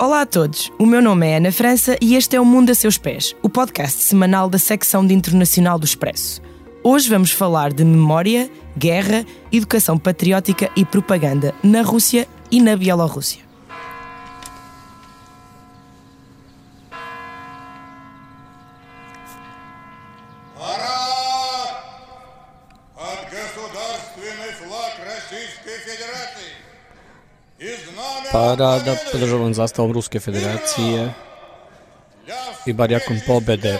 Olá a todos, o meu nome é Ana França e este é o Mundo a Seus Pés, o podcast semanal da secção de Internacional do Expresso. Hoje vamos falar de memória, guerra, educação patriótica e propaganda na Rússia e na Bielorrússia. Parada pod różową zastawą Ruskiej Federacji i Bariakum Pobede.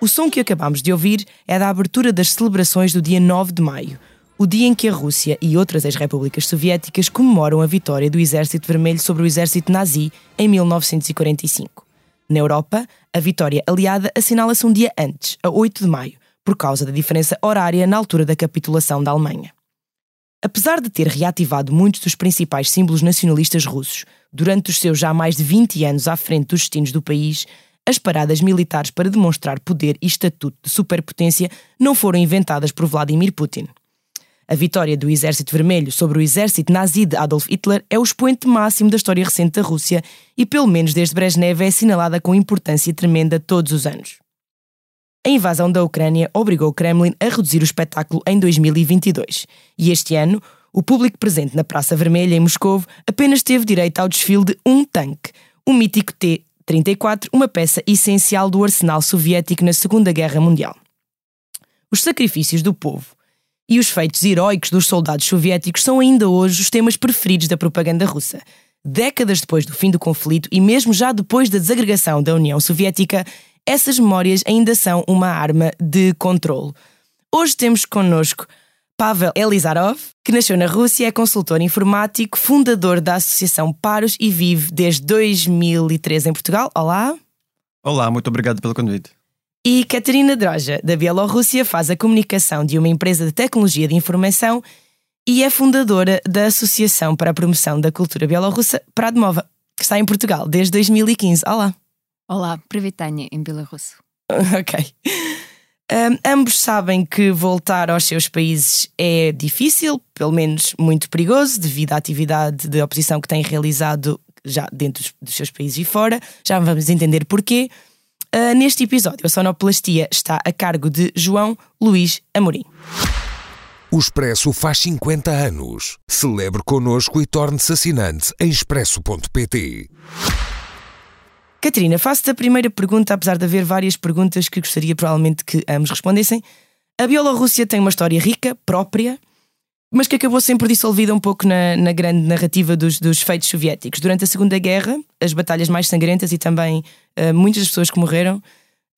O som que acabamos de ouvir é da abertura das celebrações do dia 9 de maio, o dia em que a Rússia e outras ex-repúblicas soviéticas comemoram a vitória do Exército Vermelho sobre o Exército Nazi em 1945. Na Europa, a vitória aliada assinala-se um dia antes, a 8 de maio, por causa da diferença horária na altura da capitulação da Alemanha. Apesar de ter reativado muitos dos principais símbolos nacionalistas russos durante os seus já mais de 20 anos à frente dos destinos do país, as paradas militares para demonstrar poder e estatuto de superpotência não foram inventadas por Vladimir Putin. A vitória do Exército Vermelho sobre o exército nazi de Adolf Hitler é o expoente máximo da história recente da Rússia e, pelo menos desde Brezhnev, é assinalada com importância tremenda todos os anos. A invasão da Ucrânia obrigou o Kremlin a reduzir o espetáculo em 2022 e este ano o público presente na Praça Vermelha em Moscou apenas teve direito ao desfile de um tanque, o mítico T-34, uma peça essencial do arsenal soviético na Segunda Guerra Mundial. Os sacrifícios do povo e os feitos heróicos dos soldados soviéticos são ainda hoje os temas preferidos da propaganda russa. Décadas depois do fim do conflito e mesmo já depois da desagregação da União Soviética, essas memórias ainda são uma arma de controle. Hoje temos connosco Pavel Elizarov, que nasceu na Rússia, é consultor informático, fundador da Associação Paros e vive desde 2013 em Portugal. Olá. Olá, muito obrigado pelo convite. E Katerina Droja, da Bielorrússia, faz a comunicação de uma empresa de tecnologia de informação e é fundadora da Associação para a Promoção da Cultura Bielorrussa, Pradmova, que está em Portugal desde 2015. Olá. Olá, привитание em Bielorrusso. ok. Um, ambos sabem que voltar aos seus países é difícil, pelo menos muito perigoso, devido à atividade de oposição que têm realizado já dentro dos seus países e fora. Já vamos entender porquê. Uh, neste episódio, a sonoplastia está a cargo de João Luís Amorim. O Expresso faz 50 anos. Celebre connosco e torne-se assinante em expresso.pt. Catarina, faço-te a primeira pergunta, apesar de haver várias perguntas que gostaria provavelmente que ambos respondessem. A Bielorrússia tem uma história rica, própria, mas que acabou sempre dissolvida um pouco na, na grande narrativa dos, dos, feitos soviéticos. Durante a Segunda Guerra, as batalhas mais sangrentas e também uh, muitas pessoas que morreram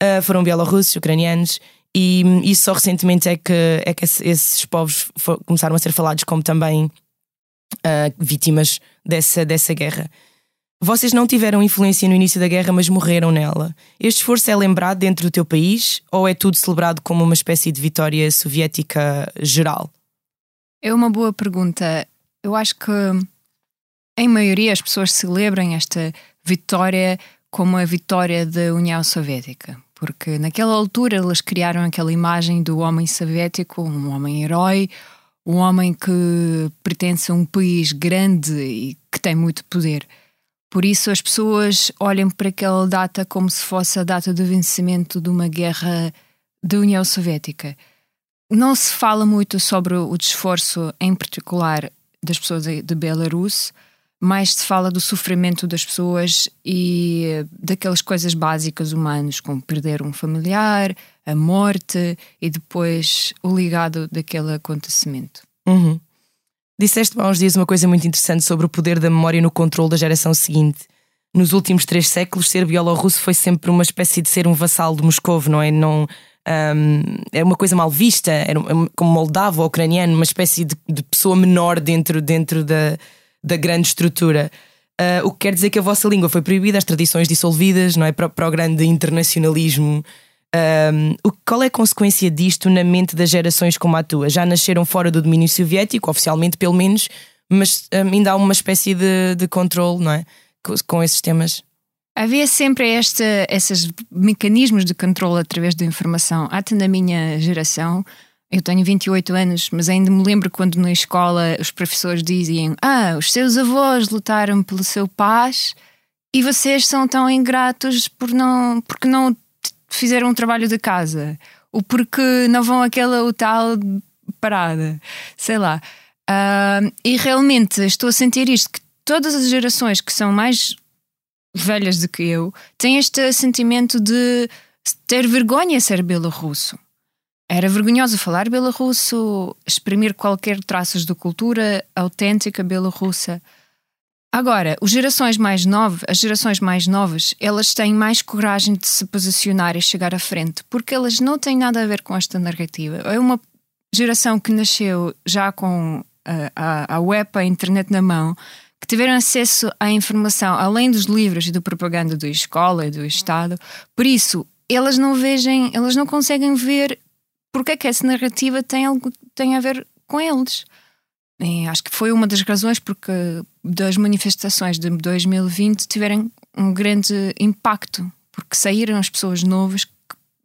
uh, foram bielorrussos, ucranianos, e, e só recentemente é que, é que esses povos começaram a ser falados como também uh, vítimas dessa, dessa guerra. Vocês não tiveram influência no início da guerra, mas morreram nela. Este esforço é lembrado dentro do teu país ou é tudo celebrado como uma espécie de vitória soviética geral? É uma boa pergunta. Eu acho que, em maioria, as pessoas celebram esta vitória como a vitória da União Soviética. Porque naquela altura eles criaram aquela imagem do homem soviético, um homem herói, um homem que pertence a um país grande e que tem muito poder. Por isso as pessoas olham para aquela data como se fosse a data do vencimento de uma guerra da União Soviética. Não se fala muito sobre o esforço, em particular, das pessoas de Belarus, mas se fala do sofrimento das pessoas e daquelas coisas básicas humanas, como perder um familiar, a morte e depois o ligado daquele acontecimento. Uhum. Disseste há uns dias uma coisa muito interessante sobre o poder da memória no controle da geração seguinte. Nos últimos três séculos, ser bielorrusso foi sempre uma espécie de ser um vassalo de Moscou, não é? Não, um, é uma coisa mal vista, era como moldavo ou ucraniano, uma espécie de, de, pessoa menor dentro, dentro da, da grande estrutura. Uh, o que quer dizer que a vossa língua foi proibida, as tradições dissolvidas, não é? Para, para o grande internacionalismo um, qual é a consequência disto na mente das gerações como a tua? Já nasceram fora do domínio soviético, oficialmente pelo menos, mas ainda há uma espécie de, de controle, não é? Com, com esses temas. Havia sempre este, esses mecanismos de controle através da informação. Até na minha geração, Eu tenho 28 anos, mas ainda me lembro quando na escola os professores diziam: Ah, os seus avós lutaram pelo seu paz e vocês são tão ingratos por não, porque não fizeram um trabalho de casa ou porque não vão àquela ou tal parada, sei lá. Uh, e realmente estou a sentir isto: que todas as gerações que são mais velhas do que eu têm este sentimento de ter vergonha de ser bielorrusso. Era vergonhoso falar bielorrusso, exprimir qualquer traços de cultura autêntica bielorrussa. Agora, as gerações mais novas, as gerações mais novas, elas têm mais coragem de se posicionar e chegar à frente, porque elas não têm nada a ver com esta narrativa. É uma geração que nasceu já com a, a, a web, a internet na mão, que tiveram acesso à informação além dos livros e da propaganda da escola e do Estado. Por isso, elas não vejam, elas não conseguem ver porque é que essa narrativa tem algo tem a ver com eles. E acho que foi uma das razões porque das manifestações de 2020 tiveram um grande impacto, porque saíram as pessoas novas que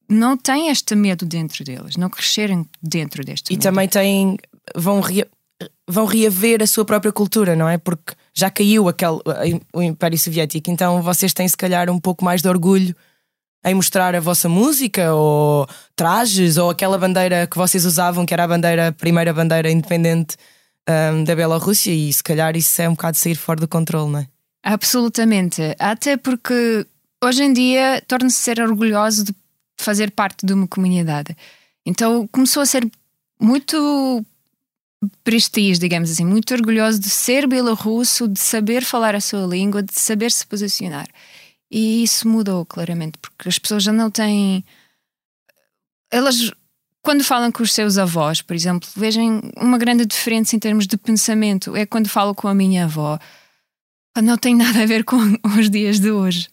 não têm este medo dentro deles, não cresceram dentro deste E medo. também têm, vão, rea, vão reaver a sua própria cultura, não é? Porque já caiu aquele, o Império Soviético, então vocês têm se calhar um pouco mais de orgulho em mostrar a vossa música ou trajes ou aquela bandeira que vocês usavam, que era a bandeira, a primeira bandeira independente um, da Bielorrússia, e se calhar isso é um bocado sair fora do controle, não é? Absolutamente. Até porque hoje em dia torna-se ser orgulhoso de fazer parte de uma comunidade. Então começou a ser muito prestígio, digamos assim, muito orgulhoso de ser bielorrusso, de saber falar a sua língua, de saber se posicionar. E isso mudou claramente, porque as pessoas já não têm. Elas, quando falam com os seus avós, por exemplo, vejam uma grande diferença em termos de pensamento. É quando falo com a minha avó, não tem nada a ver com os dias de hoje.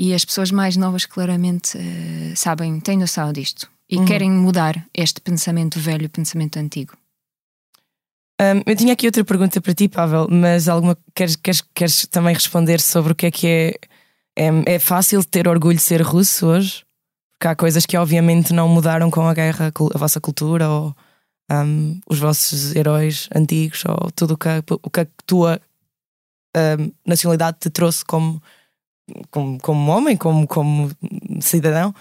E as pessoas mais novas, claramente, uh, sabem, têm noção disto e uhum. querem mudar este pensamento velho, pensamento antigo. Um, eu tinha aqui outra pergunta para ti, Pavel, mas alguma queres, queres, queres também responder sobre o que é que é é, é fácil ter orgulho de ser russo hoje? Porque há coisas que obviamente não mudaram com a guerra, a vossa cultura ou um, os vossos heróis antigos ou tudo o que, o que a tua um, nacionalidade te trouxe como, como, como homem, como, como cidadão.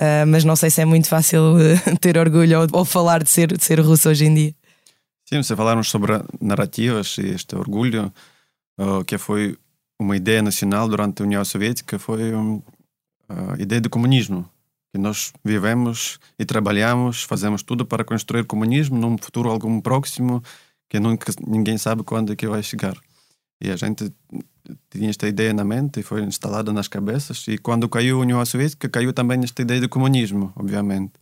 Uh, mas não sei se é muito fácil uh, ter orgulho ou, ou, falar de ser, de ser russo hoje em dia. Sim, você falaram sobre narrativas e este orgulho, uh, que foi uma ideia nacional durante a União Soviética foi a ideia do comunismo. Que nós vivemos e trabalhamos, fazemos tudo para construir comunismo num futuro algum próximo que nunca ninguém sabe quando é que vai chegar. E a gente tinha esta ideia na mente e foi instalada nas cabeças. E quando caiu a União Soviética, caiu também esta ideia de comunismo, obviamente.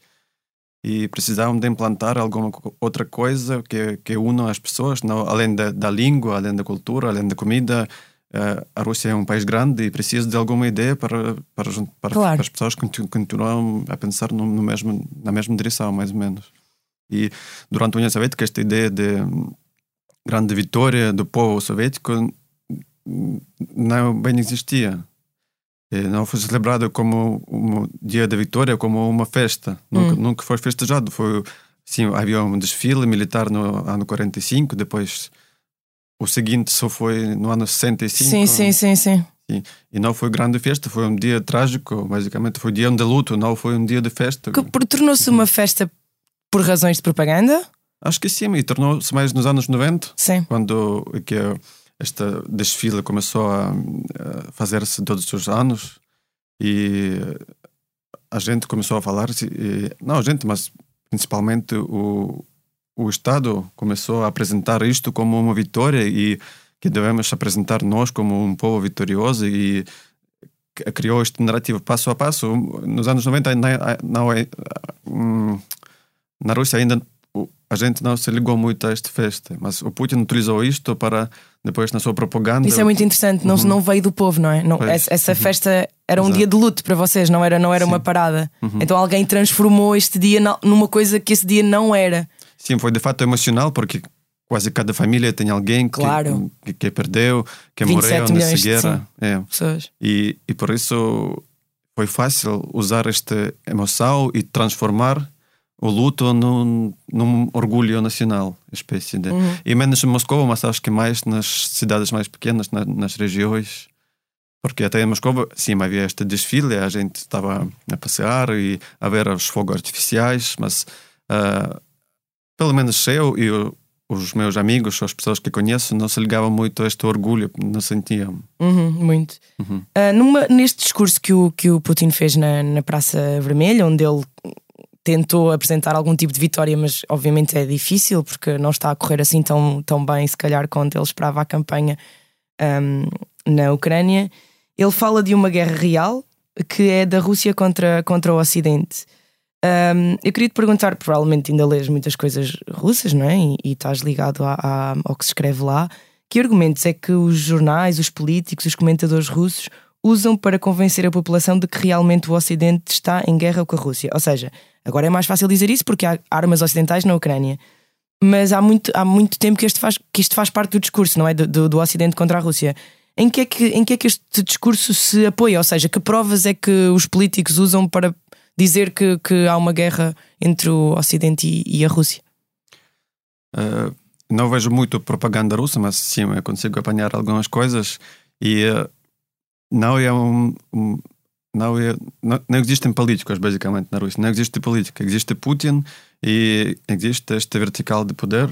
E precisavam de implantar alguma outra coisa que, que una as pessoas, não, além da, da língua, além da cultura, além da comida, a Rússia é um país grande e precisa de alguma ideia para, para, para, claro. para as pessoas continuam a pensar no, no, mesmo, na mesma direção, mais ou menos. E durante a União Soviética, esta ideia de grande vitória do povo soviético não bem existia. Não foi celebrado como um dia da vitória, como uma festa. Nunca, hum. nunca foi festejado. Foi, sim, havia um desfile militar no ano 45, depois o seguinte só foi no ano 65. Sim, sim, sim, sim. E, e não foi grande festa, foi um dia trágico, basicamente foi um dia de luto, não foi um dia de festa. Que tornou-se uma festa por razões de propaganda? Acho que sim, e tornou-se mais nos anos 90, sim. quando que esta desfile começou a, a fazer-se todos os anos e a gente começou a falar, e, não a gente, mas principalmente o, o Estado começou a apresentar isto como uma vitória e que devemos apresentar nós como um povo vitorioso e criou este narrativo passo a passo. Nos anos 90, não é, hum, na Rússia ainda a gente não se ligou muito a esta festa, mas o Putin utilizou isto para depois na sua propaganda. Isso é muito interessante, não, uhum. não veio do povo, não é? Não, pois. essa uhum. festa era um Exato. dia de luto para vocês, não era, não era uma parada. Uhum. Então alguém transformou este dia numa coisa que esse dia não era. Sim, foi de fato emocional porque quase cada família tem alguém que, claro. que, que, perdeu, que morreu nessa guerra. É. E, e por isso foi fácil usar esta emoção e transformar o luto num, num orgulho nacional, espécie de. Uhum. E menos em Moscou, mas acho que mais nas cidades mais pequenas, na, nas regiões. Porque até em Moscou, sim, havia este desfile, a gente estava a passear e a ver os fogos artificiais, mas uh, pelo menos eu e os meus amigos, as pessoas que conheço, não se ligavam muito a este orgulho, não sentiam. Uhum, muito. Uhum. Uh, numa, neste discurso que o, que o Putin fez na, na Praça Vermelha, onde ele tentou apresentar algum tipo de vitória, mas obviamente é difícil porque não está a correr assim tão, tão bem, se calhar, quanto ele esperava a campanha um, na Ucrânia. Ele fala de uma guerra real que é da Rússia contra, contra o Ocidente. Um, eu queria te perguntar, provavelmente ainda lês muitas coisas russas, não é? E, e estás ligado a, a, ao que se escreve lá. Que argumentos é que os jornais, os políticos, os comentadores russos usam para convencer a população de que realmente o Ocidente está em guerra com a Rússia? Ou seja, Agora é mais fácil dizer isso porque há armas ocidentais na Ucrânia. Mas há muito, há muito tempo que isto, faz, que isto faz parte do discurso, não é? Do, do, do Ocidente contra a Rússia. Em que, é que, em que é que este discurso se apoia? Ou seja, que provas é que os políticos usam para dizer que, que há uma guerra entre o Ocidente e, e a Rússia? Uh, não vejo muito propaganda russa, mas sim, eu consigo apanhar algumas coisas. E uh, não é um, um não, é, não, não, existem políticos, basicamente, na Rússia. Não existe política. Existe Putin e existe este vertical de poder.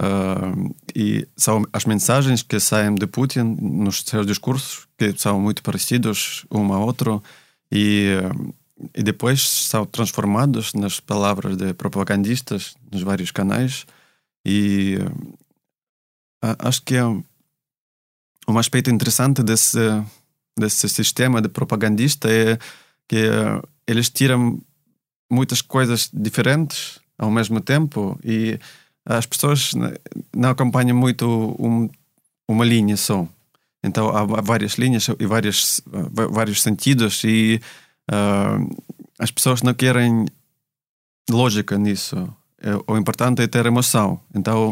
Uh, e são as mensagens que saem de Putin nos seus discursos, que são muito parecidos um ao outro, e, e depois são transformados nas palavras de propagandistas nos vários canais. E uh, acho que é um, aspecto interessante desse desse sistema de propagandista é que eles tiram muitas coisas diferentes ao mesmo tempo e as pessoas não acompanham muito um, uma linha só. Então há várias linhas e várias, vários sentidos e as pessoas não querem lógica nisso. É, o importante é ter emoção. Então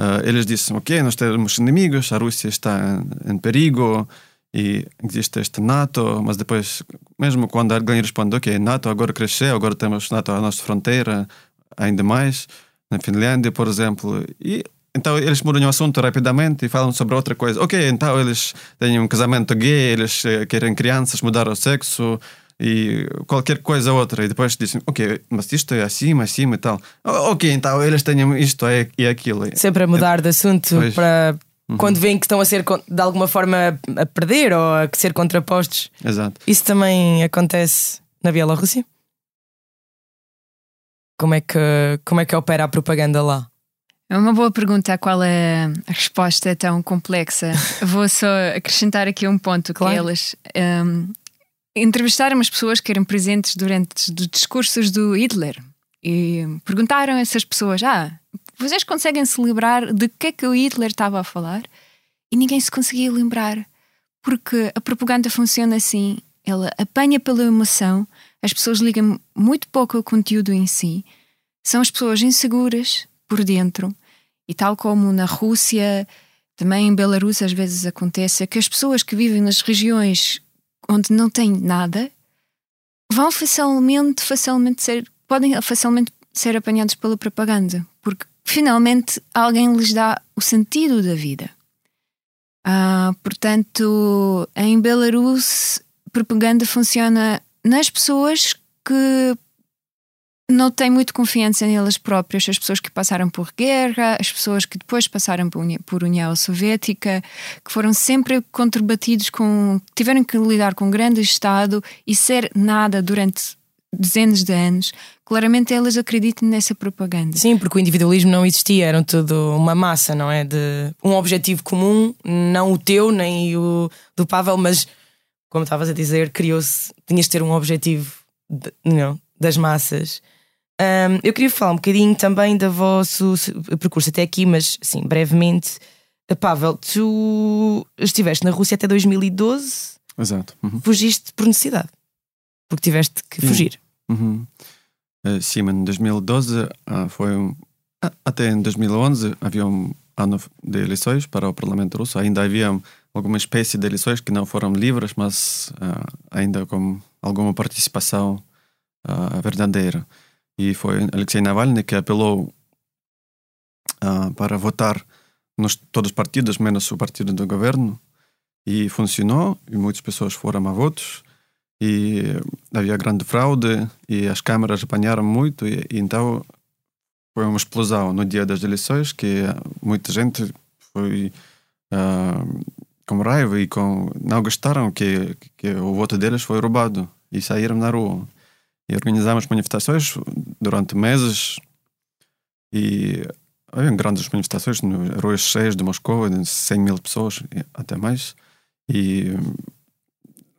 uh, eles dizem, ok, nós temos inimigos, a Rússia está em, em perigo, e existe este NATO, mas depois, mesmo quando alguém responde, ok, NATO agora cresceu, agora temos NATO à nossa fronteira, ainda mais, na Finlândia, por exemplo, e então eles mudam o assunto rapidamente e falam sobre outra coisa. Ok, então eles têm um casamento gay, eles eh, querem crianças mudar o sexo e qualquer coisa outra. E depois dizem, ok, mas isto é assim, assim e tal. Ok, então eles têm isto e aquilo. Sempre a mudar de assunto pois. para Uhum. Quando veem que estão a ser de alguma forma a perder ou a ser contrapostos. Exato. Isso também acontece na Bielorrússia? Como é que, como é que opera a propaganda lá? É uma boa pergunta a qual é a resposta tão complexa. Vou só acrescentar aqui um ponto claro. que elas um, entrevistaram as pessoas que eram presentes durante os discursos do Hitler e perguntaram a essas pessoas: Ah, vocês conseguem se lembrar de que é que o Hitler estava a falar? E ninguém se conseguia lembrar. Porque a propaganda funciona assim: ela apanha pela emoção, as pessoas ligam muito pouco ao conteúdo em si, são as pessoas inseguras por dentro, e tal como na Rússia, também em Belarus às vezes acontece, é que as pessoas que vivem nas regiões onde não têm nada vão facilmente, facilmente ser, podem facilmente ser apanhados pela propaganda, porque finalmente alguém lhes dá o sentido da vida. Ah, portanto, em Belarus, propaganda funciona nas pessoas que não têm muito confiança nelas próprias, as pessoas que passaram por guerra, as pessoas que depois passaram por União Soviética, que foram sempre conturbatidos com. tiveram que lidar com um grande Estado e ser nada durante dezenas de anos, claramente elas acreditam nessa propaganda. Sim, porque o individualismo não existia, era tudo uma massa, não é? De um objetivo comum, não o teu nem o do Pavel, mas como estavas a dizer, criou-se, tinhas de ter um objetivo de, não, das massas. Um, eu queria falar um bocadinho também do vosso percurso até aqui, mas sim, brevemente. Pavel, tu estiveste na Rússia até 2012. Exato. Uhum. Fugiste por necessidade. Porque tiveste que fugir. Uhum. Uh, sim, em 2012 uh, foi um, uh, até em 2011 havia um ano de eleições para o Parlamento Russo. Ainda havia alguma espécie de eleições que não foram livres, mas ainda com alguma participação verdadeira. E foi Alexei Navalny que apelou uh, para votar nos todos os partidos, menos o partido do governo, e funcionou, e muitas pessoas foram a votos, e havia grande fraude, e as câmaras apanharam muito, e, e então foi uma explosão no dia das eleições, que muita gente foi uh, com raiva e com, não gostaram que, que o voto deles foi roubado, e saíram na rua. E organizamos manifestações durante meses, e havia grandes manifestações nas ruas cheias de Moscou, de 100 mil pessoas, até mais. E,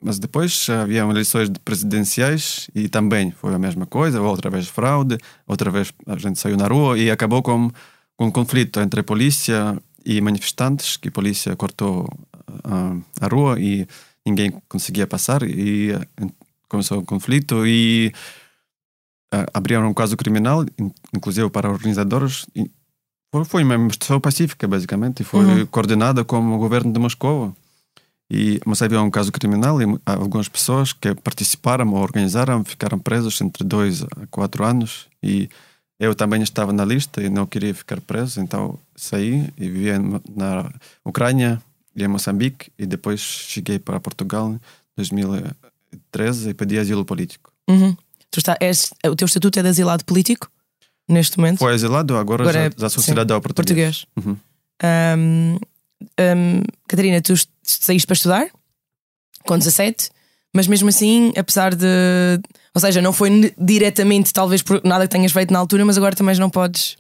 mas depois havia eleições presidenciais e também foi a mesma coisa, outra vez fraude, outra vez a gente saiu na rua e acabou com, um conflito entre polícia e manifestantes, que a polícia cortou a, a rua e ninguém conseguia passar e começou o conflito e abriram um caso criminal, inclusive para organizadores, foi uma manifestação pacífica, basicamente, e foi uhum. coordenada como o governo de Moscou. E, mas havia um caso criminal e algumas pessoas que participaram ou organizaram ficaram presos entre dois a quatro anos. E eu também estava na lista e não queria ficar preso, então saí e vivi na Ucrânia e em Moçambique. E depois cheguei para Portugal em 2013 e pedi asilo político. Uhum. Tu está, és, o teu estatuto é de asilado político? neste momento. Foi exilado, agora, agora já, é, já sou cidadão português. português. Uhum. Um, um, Catarina, tu saíste para estudar com 17, mas mesmo assim, apesar de. Ou seja, não foi diretamente, talvez por nada que tenhas feito na altura, mas agora também não podes,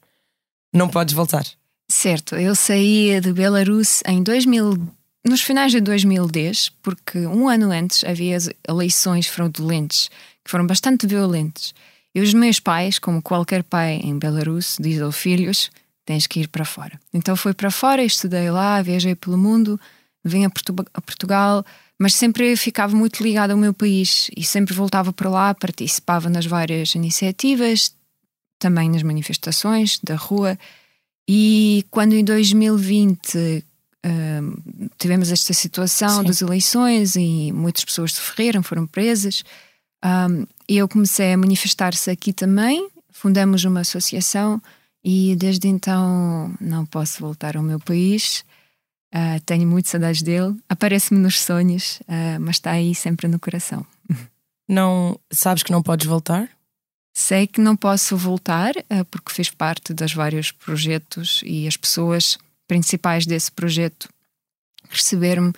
não podes voltar. Certo, eu saí de Belarus em 2000, nos finais de 2010, porque um ano antes havia eleições fraudulentas que foram bastante violentas. E os meus pais, como qualquer pai em Belarus, diz aos filhos: tens que ir para fora. Então fui para fora, estudei lá, viajei pelo mundo, vim a, Portu a Portugal, mas sempre ficava muito ligado ao meu país e sempre voltava para lá, participava nas várias iniciativas, também nas manifestações da rua. E quando em 2020 tivemos esta situação Sim. das eleições e muitas pessoas sofreram, foram presas. Um, eu comecei a manifestar-se aqui também, fundamos uma associação e desde então não posso voltar ao meu país. Uh, tenho muitas saudades dele, aparece-me nos sonhos, uh, mas está aí sempre no coração. Não sabes que não podes voltar? Sei que não posso voltar uh, porque fiz parte dos vários projetos e as pessoas principais desse projeto receberam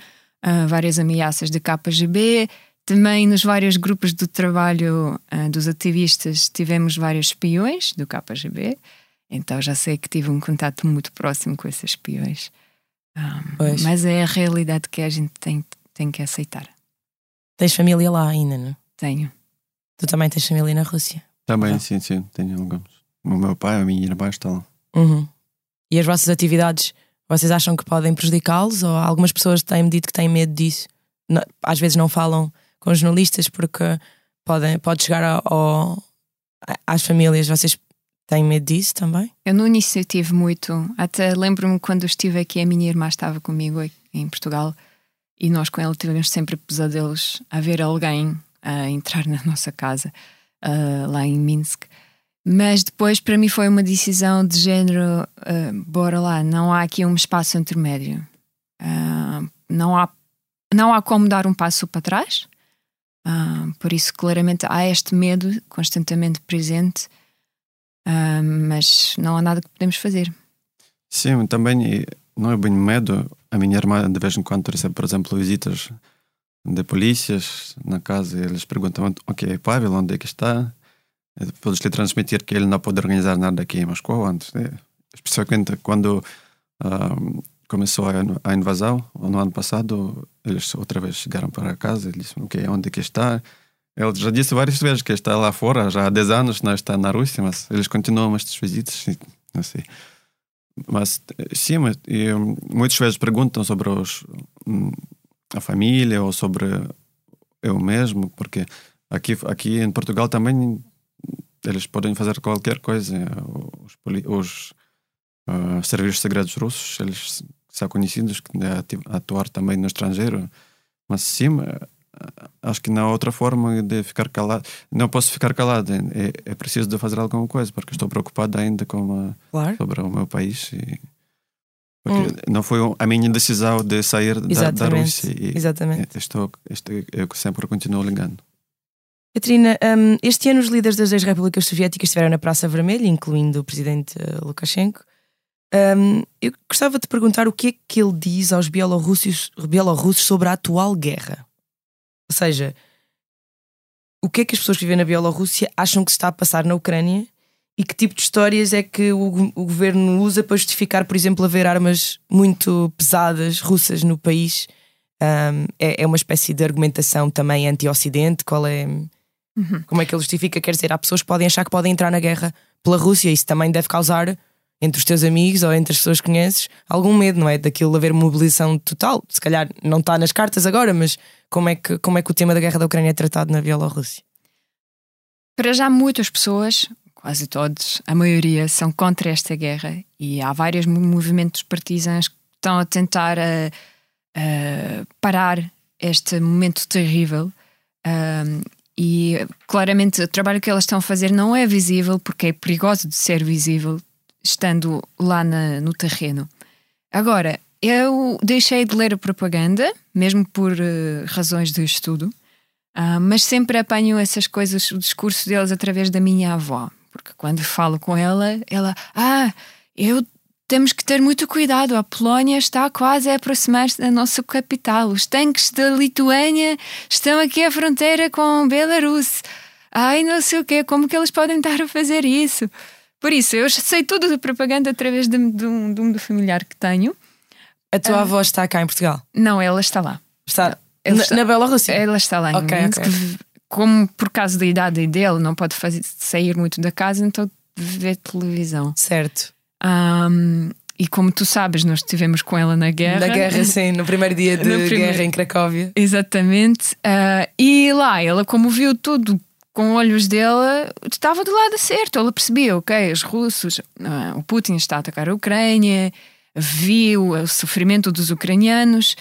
várias ameaças de KGB, também nos vários grupos do trabalho uh, dos ativistas tivemos vários espiões do KGB, então já sei que tive um contato muito próximo com esses espiões. Um, mas é a realidade que a gente tem, tem que aceitar. Tens família lá ainda, não? Tenho. Tu também tens família na Rússia? Também, ah. sim, sim, tenho alguns. O meu pai, a minha irmã estão lá. Uhum. E as vossas atividades, vocês acham que podem prejudicá-los? Ou algumas pessoas têm-me dito que têm medo disso? às vezes não falam com jornalistas porque podem, pode chegar ao, às famílias. Vocês têm medo disso também? Eu no início tive muito. Até lembro-me quando estive aqui, a minha irmã estava comigo em Portugal e nós com ela tivemos sempre pesadelos a ver alguém a entrar na nossa casa uh, lá em Minsk. Mas depois para mim foi uma decisão de género: uh, bora lá, não há aqui um espaço intermédio. Uh, não, há, não há como dar um passo para trás, Uh, por isso, claramente, há este medo constantemente presente, mas não há nada que podemos fazer. Sim, também não é bem medo. A minha irmã, de vez em quando, recebe, por exemplo, visitas de polícias na casa e eles perguntam: Ok, Pavel, onde é que está? Podes lhe transmitir que ele não pode organizar nada aqui em Moscou antes. Né? Especialmente quando. Começou a, invasão no ano passado, eles outra vez chegaram para casa e disseram, ok, onde é que está? Ele já disse várias vezes que está lá fora, já há 10 anos não está na Rússia, mas eles continuam estas visitas, não sei. Mas sim, e, muitas vezes perguntam sobre os, hum, a família ou sobre eu mesmo, porque aqui, aqui em Portugal também eles podem fazer qualquer coisa. Os, os uh, serviços segredos russos, eles são conhecidos a atuar também no estrangeiro, mas sim, acho que não há outra forma de ficar calado. Não posso ficar calado, é, é preciso de fazer alguma coisa, porque estou preocupado ainda com a, Claro. sobre o meu país. E, porque não foi a minha decisão de sair da, da. Rússia. E, Exatamente. Estou, estou, eu sempre continuo ligando. Catarina, hum, este ano os líderes das ex-repúblicas soviéticas estiveram na Praça Vermelha, incluindo o presidente eh, Lukashenko. Hum, eu gostava de perguntar o que é que ele diz aos bielorrussos, bielorrussos sobre a atual guerra. Ou seja, o que é que as pessoas que vivem na Bielorrússia acham que se está a passar na Ucrânia e que tipo de histórias é que o, o governo usa para justificar, por exemplo, haver armas muito pesadas russas no país? Hum, é, é uma espécie de argumentação também anti-Ocidente? Qual é. Como é que ele justifica? Quer dizer, há pessoas que podem achar que podem entrar na guerra pela Rússia, isso também deve causar, entre os teus amigos ou entre as pessoas que conheces, algum medo, não é? Daquilo haver mobilização total. Se calhar não está nas cartas agora, mas como é que, como é que o tema da guerra da Ucrânia é tratado na Bielorrússia? Para já, muitas pessoas, quase todos, a maioria, são contra esta guerra e há vários mo- movimentos partisans que estão a tentar a, a parar este momento terrível. Um, e claramente o trabalho que elas estão a fazer não é visível porque é perigoso de ser visível estando lá na- no terreno. Agora, eu deixei de ler a propaganda, mesmo por eh, razões de estudo, ah, mas sempre apanho essas coisas, o discurso deles através da minha avó. Porque quando falo com ela, ela, ah, eu temos que ter muito cuidado. A Polónia está quase a aproximar-se da nossa capital. Os tanques da Lituânia estão aqui à fronteira com Belarus. Ai, não sei o quê, como que eles podem estar a fazer isso? Por isso, eu sei tudo de propaganda através de, de um, de um familiar que tenho. A tua avó está cá em Portugal? Não, ela está lá. Está Ele na, está- na Bielorrússia? Ela está lá em Ok, Minsk. ok. Como por causa da idade dele, não pode fazer, sair muito da casa, então vê televisão. Certo. Ahm, e como tu sabes, nós estivemos com ela na guerra. Na guerra, sim, no primeiro dia de primeiro- guerra em Cracóvia. Exatamente. Ah, e lá, ela, como viu tudo com olhos dela, estava do lado certo. Ela percebia, ok, os russos, ah, o Putin está a atacar a Ucrânia, viu o sofrimento dos ucranianos.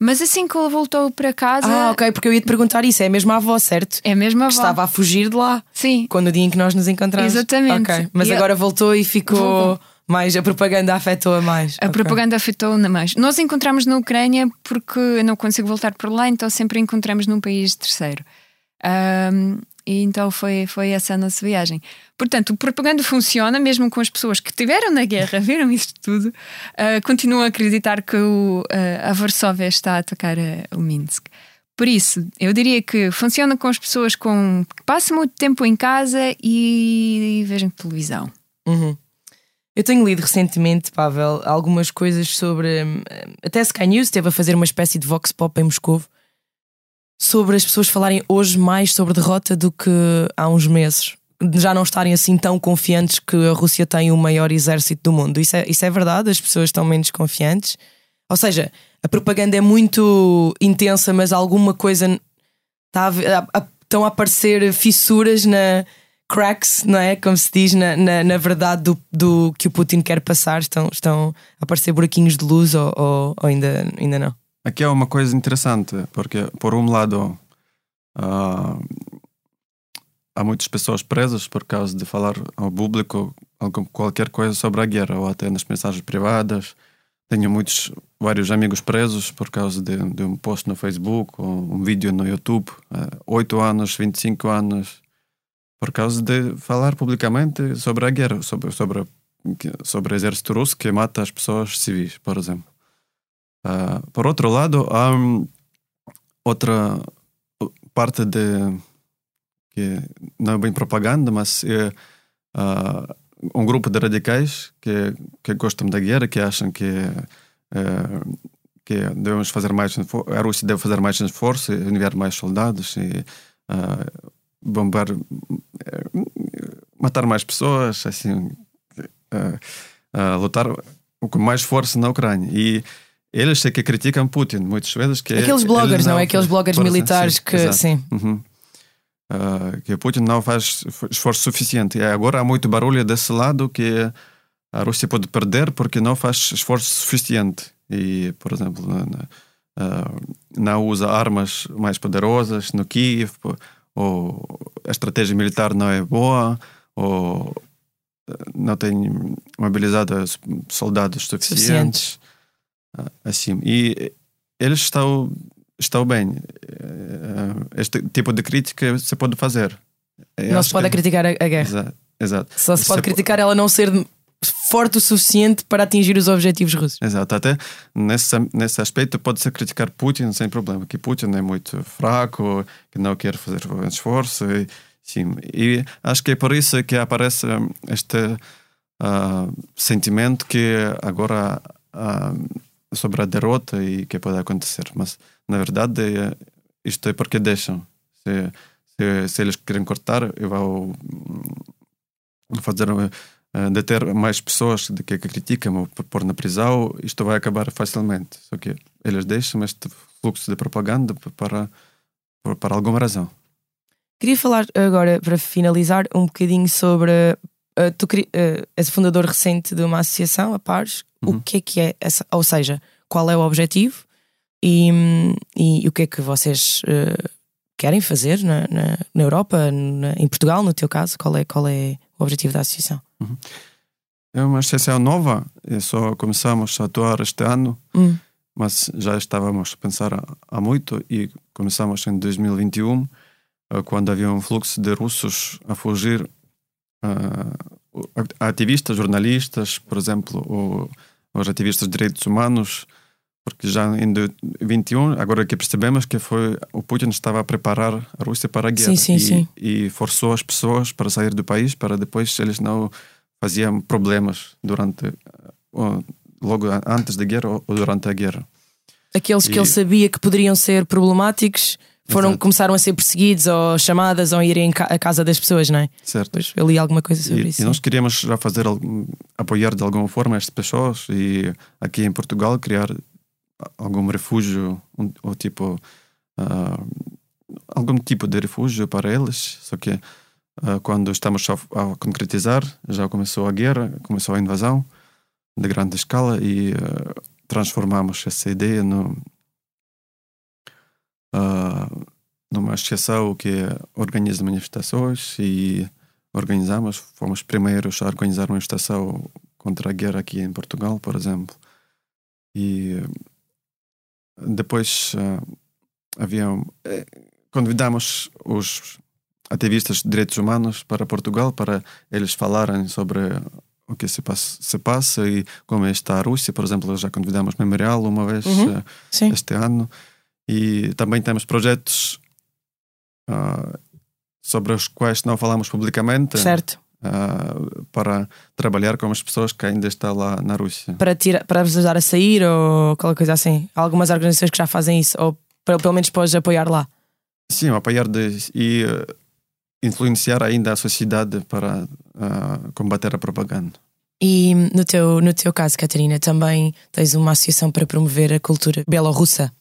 Mas assim que ela voltou para casa, Ah, ok, porque eu ia te perguntar isso. É a mesma avó, certo? é a Que avó. estava a fugir de lá. Sim, Quando o dia em que nós nos encontramos. Exatamente. Ok, Mas E agora voltou e ficou Voltou. Mais. A propaganda afetou-a mais. A Ok. propaganda afetou-na mais. Nós encontramos na Ucrânia porque eu não consigo voltar por lá, então sempre encontramos num país terceiro. Ahm, e então foi, foi essa a nossa viagem. Portanto, o propaganda funciona, mesmo com as pessoas que estiveram na guerra, viram isto tudo, ah, continuam a acreditar que o, ah, a Varsóvia está a atacar ah, o Minsk. Por isso, eu diria que funciona com as pessoas com, que passam muito tempo em casa e, vejam televisão. Uhum. Eu tenho lido recentemente, Pavel, algumas coisas sobre. hum, Até Sky News esteve a fazer uma espécie de vox pop em Moscou sobre as pessoas falarem hoje mais sobre derrota do que há uns meses. Já não estarem assim tão confiantes que a Rússia tem o maior exército do mundo. Isso é, isso é verdade? As pessoas estão menos confiantes? Ou seja, a propaganda é muito intensa, mas alguma coisa está a, a- estão a aparecer fissuras na cracks, não é? Como se diz na, na, na verdade do, do que o Putin quer passar, estão, estão a aparecer buraquinhos de luz ou, ou, ou ainda, ainda não? Aqui é uma coisa interessante, porque, por um lado, ah, há muitas pessoas presas por causa de falar ao público qualquer coisa sobre a guerra, ou até nas mensagens privadas. Tenho muitos, vários amigos presos por causa de, de um post no Facebook ou um vídeo no YouTube, ah, 8 anos, 25 anos, por causa de falar publicamente sobre a guerra, sobre, sobre, sobre o exército russo que mata as pessoas civis, por exemplo. Ah, por outro lado, há hum, outra parte de que não é bem propaganda, mas é ah, um grupo de radicais que, que gostam da guerra, que acham que, eh, que devemos fazer mais a Rússia deve fazer mais esforço, enviar mais soldados e ah, bombar, eh, matar mais pessoas, assim, ah, ah, lutar com mais força na Ucrânia. E eles é que criticam Putin muitas vezes. Que Aqueles ele bloggers, não é? Aqueles bloggers militares sim, que. Sim. Uhum. Ah, que Putin não faz esforço suficiente. E agora há muito barulho desse lado que a Rússia pode perder porque não faz esforço suficiente. E, por exemplo, uh, não usa armas mais poderosas no Kiev, ou a estratégia militar não é boa, ou não tem mobilizado soldados suficientes. Assim. E eles estão, estão bem. Este tipo de crítica se pode fazer. Eu não se pode que... criticar a, guerra. Exato. Exato. Só se pode criticar ela não ser forte o suficiente para atingir os objetivos russos. Exato, até nesse, nesse aspecto pode-se criticar Putin sem problema, que Putin é muito fraco, que não quer fazer esforço. E, sim, e acho que é por isso que aparece este uh, sentimento que agora uh, sobre a derrota e que pode acontecer. Mas, na verdade, isto é porque deixam. Se, se, se eles querem cortar, eu vou fazer uh, deter mais pessoas de que, criticam ou pôr na prisão, isto vai acabar facilmente. Só que eles deixam este fluxo de propaganda para, para, para alguma razão. Queria falar agora, para finalizar, um bocadinho sobre. Uh, tu uh, és fundador recente de uma associação, a Pares. Uhum. O que é que é essa? Ou seja, qual é o objetivo e, e, e o que é que vocês uh, querem fazer na, na, na Europa, na, em Portugal, no teu caso? Qual é, qual é o objetivo da associação? Uhum. É uma associação nova, e só começamos a atuar este ano, uhum. mas já estávamos a pensar há muito e começamos em 2021, eh, quando havia um fluxo de russos a fugir, uh, ativistas, jornalistas, por exemplo, os ativistas de direitos humanos, porque já em 2021, agora que percebemos que foi o Putin estava a preparar a Rússia para a guerra sim, sim, e, sim. e, forçou as pessoas para sair do país para depois eles não faziam problemas durante logo antes da guerra ou durante a guerra. Aqueles e, que ele sabia que poderiam ser problemáticos foram Exato. começaram a ser perseguidos ou chamadas ou irem à casa das pessoas, não é? Certo. Pois eu li alguma coisa sobre e, isso. E nós queríamos já fazer apoiar de alguma forma estas pessoas e aqui em Portugal criar algum refúgio ou tipo uh, algum tipo de refúgio para eles? Só que uh, quando estamos a, concretizar já começou a guerra começou a invasão de grande escala e uh, transformamos essa ideia no numa associação que organiza manifestações e organizamos. Fomos primeiros a organizar uma manifestação contra a guerra aqui em Portugal por exemplo. E depois uh, havia. Uh, convidamos os ativistas de direitos humanos para Portugal para eles falarem sobre o que se passa, se passa e como está a Rússia. Por exemplo, já convidamos Memorial uma vez uhum, uh, este ano. E também temos projetos uh, sobre os quais não falamos publicamente. Certo. Uh, para trabalhar com as pessoas que ainda estão lá na Rússia. Para, tira, para vos ajudar a sair ou qualquer coisa assim? Há algumas organizações que já fazem isso, ou para, pelo menos depois apoiar lá? Sim, apoiar de, e uh, influenciar ainda a sociedade para uh, combater a propaganda. E no teu, no teu caso, Catarina, também tens uma associação para promover a cultura belorrussa?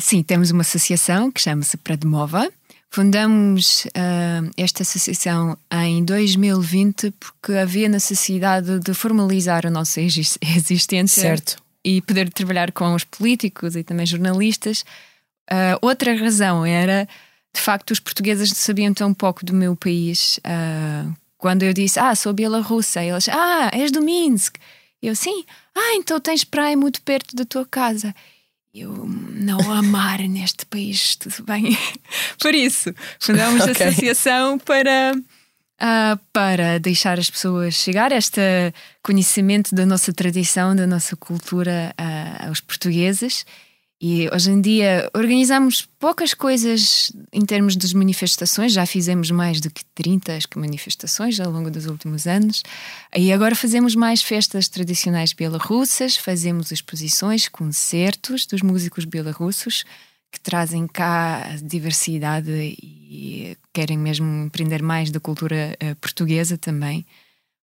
sim, temos uma associação que chama-se Predmova Fundamos uh, esta associação em 2020 porque havia necessidade de formalizar a nossa existência certo. e poder trabalhar com os políticos e também jornalistas. Uh, outra razão era, de facto, os portugueses sabiam tão pouco do meu país. Uh, quando eu disse, ah, sou bielorrussa, eles, ah, és do Minsk. Eu, sim, ah, então tens praia muito perto da tua casa eu não amar neste país, tudo bem? Por isso, fundamos okay. a associação para, uh, para deixar as pessoas chegar este conhecimento da nossa tradição, da nossa cultura uh, aos portugueses e hoje em dia organizamos poucas coisas em termos de manifestações, já fizemos mais do que 30 manifestações ao longo dos últimos anos. E agora fazemos mais festas tradicionais bielorrussas, fazemos exposições, concertos dos músicos bielorrussos que trazem cá a diversidade e querem mesmo aprender mais da cultura uh, portuguesa também.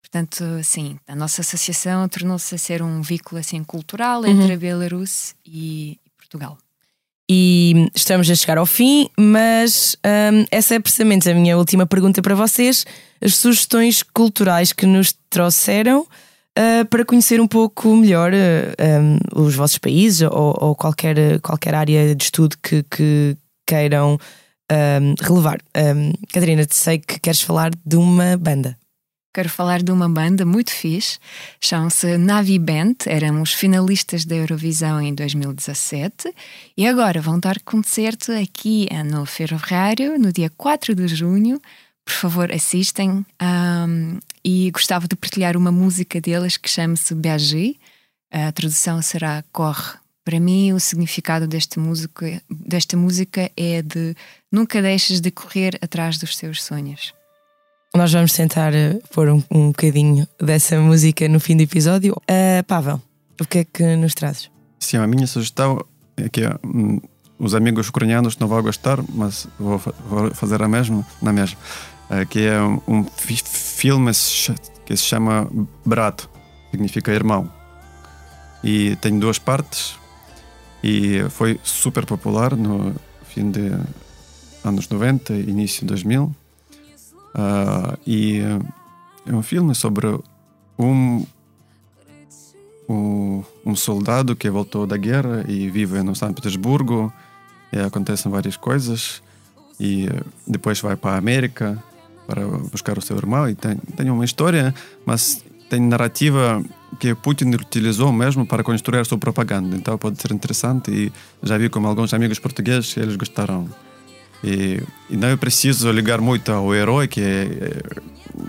Portanto, sim, a nossa associação tornou-se a ser um vínculo assim, cultural uhum. entre a Belarus e, Portugal. E estamos a chegar ao fim, mas hum, essa é precisamente a minha última pergunta para vocês. As sugestões culturais que nos trouxeram, uh, para conhecer um pouco melhor uh, um, os vossos países ou, ou, qualquer, qualquer área de estudo que, que queiram um, relevar. Um, Catarina, sei que queres falar de uma banda. Quero falar de uma banda muito fixe, chamam-se Navi Band, eram os finalistas da Eurovisão em 2017 e agora vão dar concerto aqui no Ferroviário no dia 4 de junho. Por favor, assistem um, e gostava de partilhar uma música deles que chama-se Berger. A tradução será Corre. Para mim, o significado desta música, desta música é de nunca deixes de correr atrás dos teus sonhos. Nós vamos tentar eh, pôr um, um bocadinho dessa música no fim do episódio. Uh, Pavel, o que é que nos trazes? Sim, a minha sugestão é que hum, os amigos ucranianos não vão gostar, mas vou, vou fazer a mesma, na mesma. Uh, que é um, um filme que se chama Brato, significa irmão. E tem duas partes e foi super popular no fim de anos 90, início de 2000 E é um filme sobre um, um, um, soldado que voltou da guerra e vive no São Petersburgo e acontecem várias coisas e depois vai para a América para buscar o seu irmão e tem, tem uma história, mas tem narrativa que Putin utilizou mesmo para construir a sua propaganda. Então pode ser interessante e já vi com alguns amigos portugueses eles gostaram e, e não é preciso ligar muito ao herói, que é,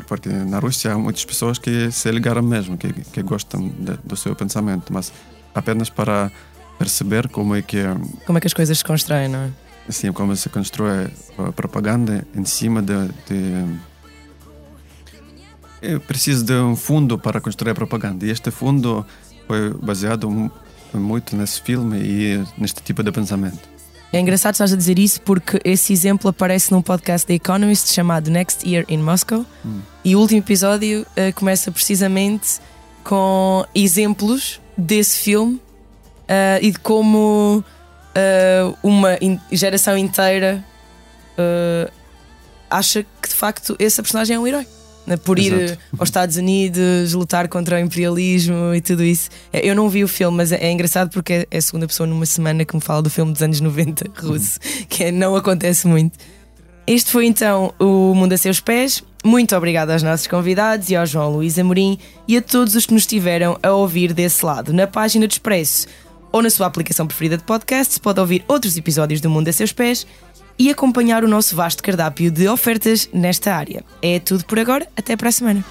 porque na Rússia há muitas pessoas que se ligaram mesmo, que, que gostam de, do seu pensamento, mas apenas para perceber como é que como é que as coisas se constroem, não é? Sim, como se constrói a propaganda em cima de, de eu preciso de um fundo para construir a propaganda e este fundo foi baseado muito nesse filme e neste tipo de pensamento. É engraçado estás a dizer isso porque esse exemplo aparece num podcast da Economist chamado Next Year in Moscow hum. e o último episódio uh, começa precisamente com exemplos desse filme uh, e de como uh, uma in geração inteira acha que de facto essa personagem é um herói. Né, por ir Exato. aos Estados Unidos, lutar contra o imperialismo e tudo isso. É, eu não vi o filme, mas é, é engraçado porque é a segunda pessoa numa semana que me fala do filme dos anos 90 russo, uhum. que é, não acontece muito. Este foi então o Mundo a Seus Pés. Muito obrigado aos nossos convidados e ao João Luís Amorim e a todos os que nos estiveram a ouvir desse lado. Na página do Expresso ou na sua aplicação preferida de podcast, pode ouvir outros episódios do Mundo a Seus Pés e acompanhar o nosso vasto cardápio de ofertas nesta área. É tudo por agora, até para a semana.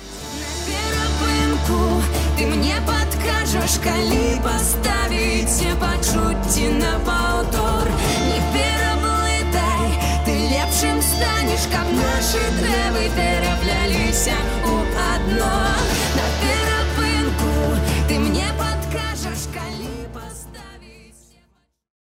Наші треви переплялися у одно. На перепинку ти мені подкажеш, коли поставить.